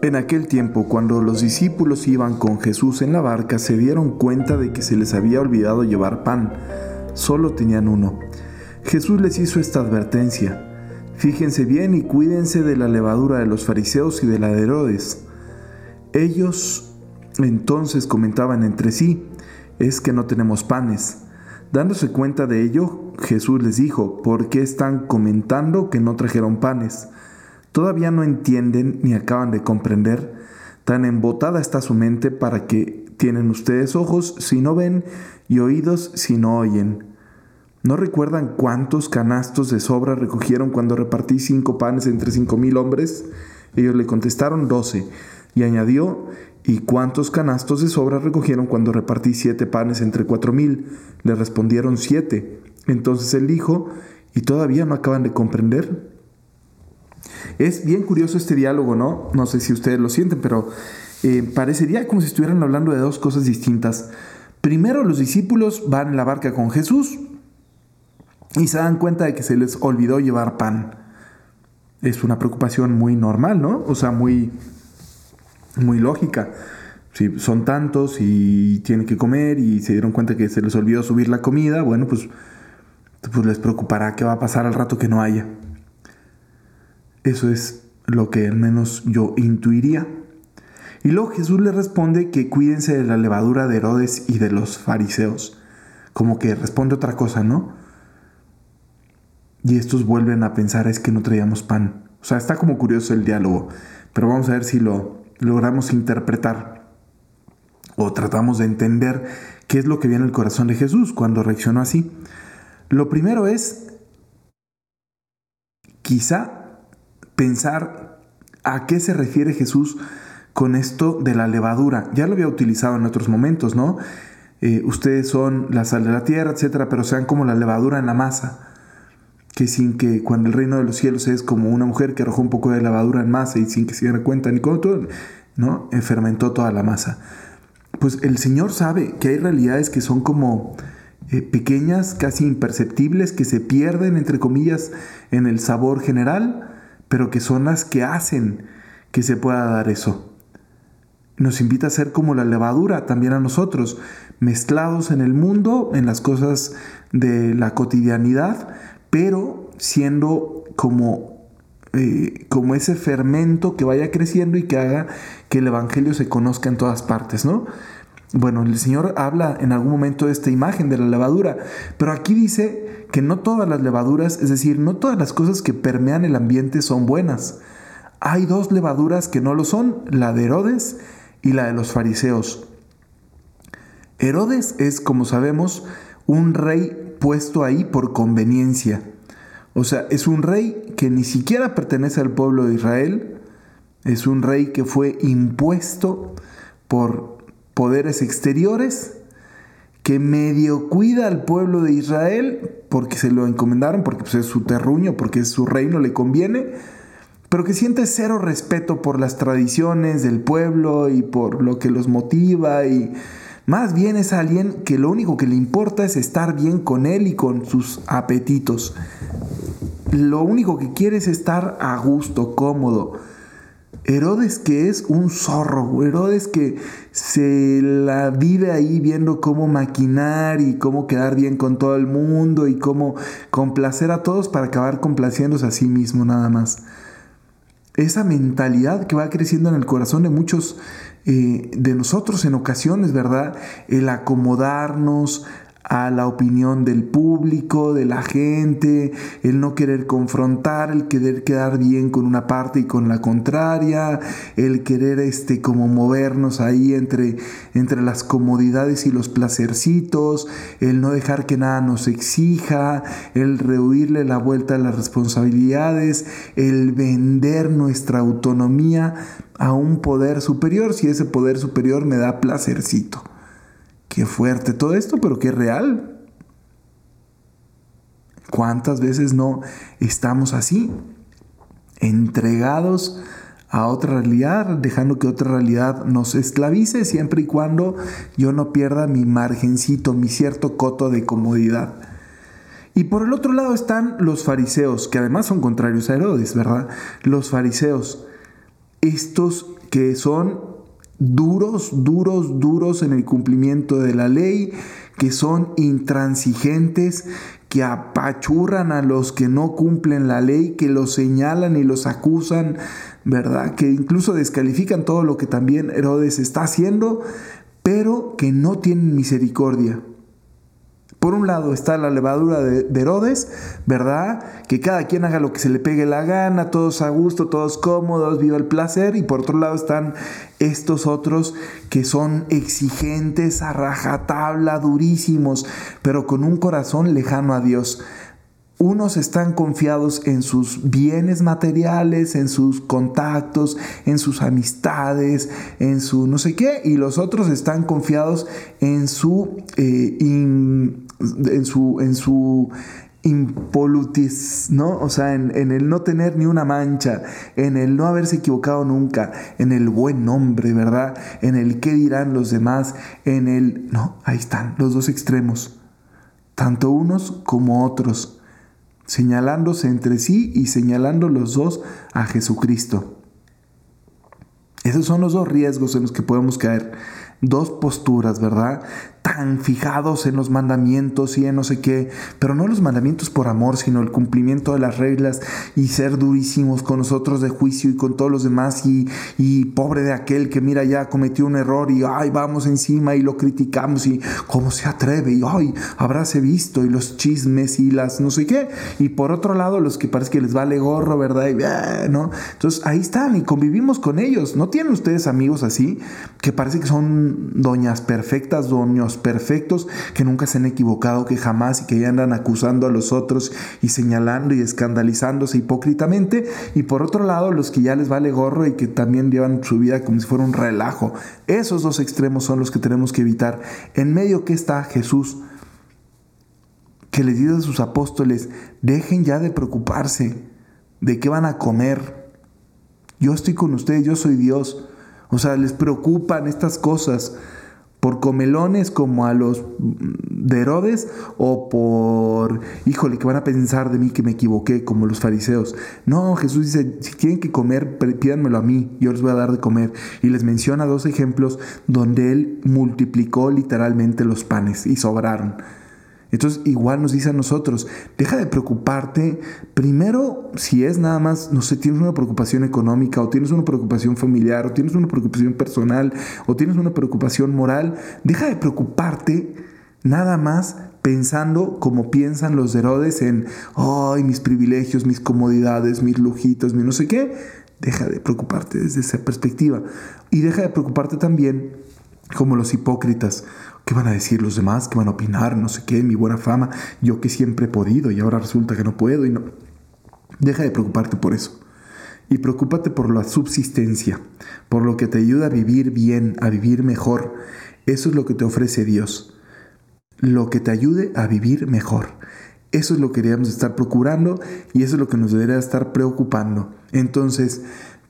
En aquel tiempo, cuando los discípulos iban con Jesús en la barca, se dieron cuenta de que se les había olvidado llevar pan. Solo tenían uno. Jesús les hizo esta advertencia. Fíjense bien y cuídense de la levadura de los fariseos y de la de Herodes. Ellos entonces comentaban entre sí, es que no tenemos panes. Dándose cuenta de ello, Jesús les dijo, ¿por qué están comentando que no trajeron panes? Todavía no entienden ni acaban de comprender. Tan embotada está su mente para que tienen ustedes ojos si no ven y oídos si no oyen. ¿No recuerdan cuántos canastos de sobra recogieron cuando repartí cinco panes entre cinco mil hombres? Ellos le contestaron doce. Y añadió, ¿y cuántos canastos de sobra recogieron cuando repartí siete panes entre cuatro mil? Le respondieron siete. Entonces él dijo, ¿y todavía no acaban de comprender? Es bien curioso este diálogo, ¿no? No sé si ustedes lo sienten, pero eh, parecería como si estuvieran hablando de dos cosas distintas. Primero, los discípulos van en la barca con Jesús y se dan cuenta de que se les olvidó llevar pan. Es una preocupación muy normal, ¿no? O sea, muy, muy lógica. Si son tantos y tienen que comer y se dieron cuenta que se les olvidó subir la comida, bueno, pues, pues les preocupará qué va a pasar al rato que no haya. Eso es lo que al menos yo intuiría. Y luego Jesús le responde que cuídense de la levadura de Herodes y de los fariseos. Como que responde otra cosa, ¿no? Y estos vuelven a pensar es que no traíamos pan. O sea, está como curioso el diálogo, pero vamos a ver si lo logramos interpretar o tratamos de entender qué es lo que viene el corazón de Jesús cuando reaccionó así. Lo primero es, quizá pensar a qué se refiere Jesús con esto de la levadura. Ya lo había utilizado en otros momentos, ¿no? Eh, ustedes son la sal de la tierra, etcétera, pero sean como la levadura en la masa. Que sin que cuando el reino de los cielos es como una mujer que arrojó un poco de levadura en masa y sin que se diera cuenta ni con todo, ¿no? Fermentó toda la masa. Pues el Señor sabe que hay realidades que son como eh, pequeñas, casi imperceptibles, que se pierden, entre comillas, en el sabor general pero que son las que hacen que se pueda dar eso. Nos invita a ser como la levadura también a nosotros, mezclados en el mundo, en las cosas de la cotidianidad, pero siendo como, eh, como ese fermento que vaya creciendo y que haga que el Evangelio se conozca en todas partes, ¿no? Bueno, el Señor habla en algún momento de esta imagen de la levadura, pero aquí dice que no todas las levaduras, es decir, no todas las cosas que permean el ambiente son buenas. Hay dos levaduras que no lo son, la de Herodes y la de los fariseos. Herodes es, como sabemos, un rey puesto ahí por conveniencia. O sea, es un rey que ni siquiera pertenece al pueblo de Israel, es un rey que fue impuesto por poderes exteriores que medio cuida al pueblo de Israel porque se lo encomendaron, porque pues, es su terruño, porque es su reino, le conviene, pero que siente cero respeto por las tradiciones del pueblo y por lo que los motiva y más bien es alguien que lo único que le importa es estar bien con él y con sus apetitos. Lo único que quiere es estar a gusto, cómodo. Herodes que es un zorro, Herodes que se la vive ahí viendo cómo maquinar y cómo quedar bien con todo el mundo y cómo complacer a todos para acabar complaciéndose a sí mismo nada más. Esa mentalidad que va creciendo en el corazón de muchos eh, de nosotros en ocasiones, ¿verdad? El acomodarnos a la opinión del público, de la gente, el no querer confrontar, el querer quedar bien con una parte y con la contraria, el querer este como movernos ahí entre, entre las comodidades y los placercitos, el no dejar que nada nos exija, el rehuirle la vuelta a las responsabilidades, el vender nuestra autonomía a un poder superior si ese poder superior me da placercito. Qué fuerte todo esto, pero qué real. ¿Cuántas veces no estamos así? Entregados a otra realidad, dejando que otra realidad nos esclavice siempre y cuando yo no pierda mi margencito, mi cierto coto de comodidad. Y por el otro lado están los fariseos, que además son contrarios a Herodes, ¿verdad? Los fariseos. estos que son duros, duros, duros en el cumplimiento de la ley, que son intransigentes, que apachurran a los que no cumplen la ley, que los señalan y los acusan, ¿verdad? Que incluso descalifican todo lo que también Herodes está haciendo, pero que no tienen misericordia. Por un lado está la levadura de, Herodes, ¿verdad? Que cada quien haga lo que se le pegue la gana, todos a gusto, todos cómodos, viva el placer. Y por otro lado están estos otros que son exigentes, a rajatabla, durísimos, pero con un corazón lejano a Dios. Unos están confiados en sus bienes materiales, en sus contactos, en sus amistades, en su no sé qué, y los otros están confiados en su, eh, en su, en su impolutis, ¿no? O sea, en, en, el no tener ni una mancha, en el no haberse equivocado nunca, en el buen nombre, ¿verdad? En el qué dirán los demás, en el... No, ahí están los dos extremos, tanto unos como otros señalándose entre sí y señalando los dos a Jesucristo. Esos son los dos riesgos en los que podemos caer. Dos posturas, ¿verdad? Tan fijados en los mandamientos y en no sé qué, pero no los mandamientos por amor, sino el cumplimiento de las reglas y ser durísimos con nosotros de juicio y con todos los demás y, y pobre de aquel que mira ya cometió un error y ay vamos encima y lo criticamos y cómo se atreve y ay habráse visto y los chismes y las no sé qué y por otro lado los que parece que les vale gorro, ¿verdad? Y, ah, ¿no? Entonces ahí están y convivimos con ellos. ¿No tienen ustedes amigos así que parece que son doñas perfectas, doños perfectos, que nunca se han equivocado, que jamás y que ya andan acusando a los otros y señalando y escandalizándose hipócritamente. Y por otro lado, los que ya les vale gorro y que también llevan su vida como si fuera un relajo. Esos dos extremos son los que tenemos que evitar. En medio que está Jesús, que les dice a sus apóstoles, dejen ya de preocuparse de qué van a comer. Yo estoy con ustedes, yo soy Dios. O sea, les preocupan estas cosas por comelones como a los de Herodes o por, híjole, que van a pensar de mí que me equivoqué como los fariseos. No, Jesús dice, si tienen que comer, pídanmelo a mí, yo les voy a dar de comer. Y les menciona dos ejemplos donde él multiplicó literalmente los panes y sobraron. Entonces igual nos dice a nosotros, deja de preocuparte, primero si es nada más, no sé, tienes una preocupación económica o tienes una preocupación familiar o tienes una preocupación personal o tienes una preocupación moral, deja de preocuparte nada más pensando como piensan los Herodes en, ay, mis privilegios, mis comodidades, mis lujitos, mi no sé qué. Deja de preocuparte desde esa perspectiva. Y deja de preocuparte también como los hipócritas. ¿Qué van a decir los demás? ¿Qué van a opinar? No sé qué, mi buena fama, yo que siempre he podido y ahora resulta que no puedo y no. Deja de preocuparte por eso. Y preocúpate por la subsistencia, por lo que te ayuda a vivir bien, a vivir mejor. Eso es lo que te ofrece Dios. Lo que te ayude a vivir mejor. Eso es lo que deberíamos estar procurando y eso es lo que nos debería estar preocupando. Entonces,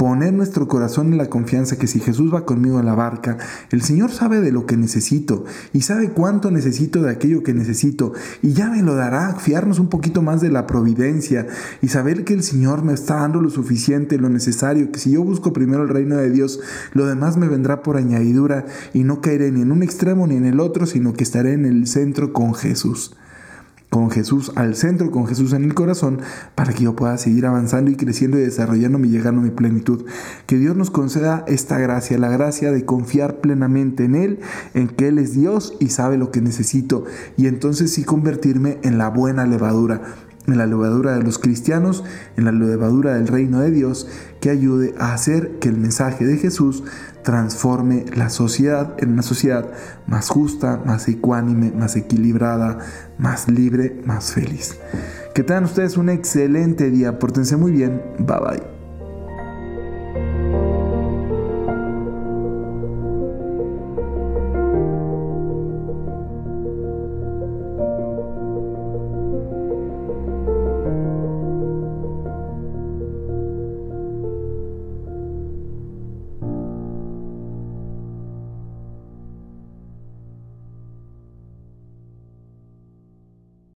poner nuestro corazón en la confianza que si Jesús va conmigo en la barca, el Señor sabe de lo que necesito y sabe cuánto necesito de aquello que necesito y ya me lo dará, fiarnos un poquito más de la providencia y saber que el Señor me está dando lo suficiente, lo necesario, que si yo busco primero el reino de Dios, lo demás me vendrá por añadidura y no caeré ni en un extremo ni en el otro, sino que estaré en el centro con Jesús con Jesús al centro, con Jesús en el corazón, para que yo pueda seguir avanzando y creciendo y desarrollándome y llegando a mi plenitud. Que Dios nos conceda esta gracia, la gracia de confiar plenamente en Él, en que Él es Dios y sabe lo que necesito, y entonces sí convertirme en la buena levadura en la levadura de los cristianos, en la levadura del reino de Dios, que ayude a hacer que el mensaje de Jesús transforme la sociedad en una sociedad más justa, más ecuánime, más equilibrada, más libre, más feliz. Que tengan ustedes un excelente día, pórtense muy bien, bye bye.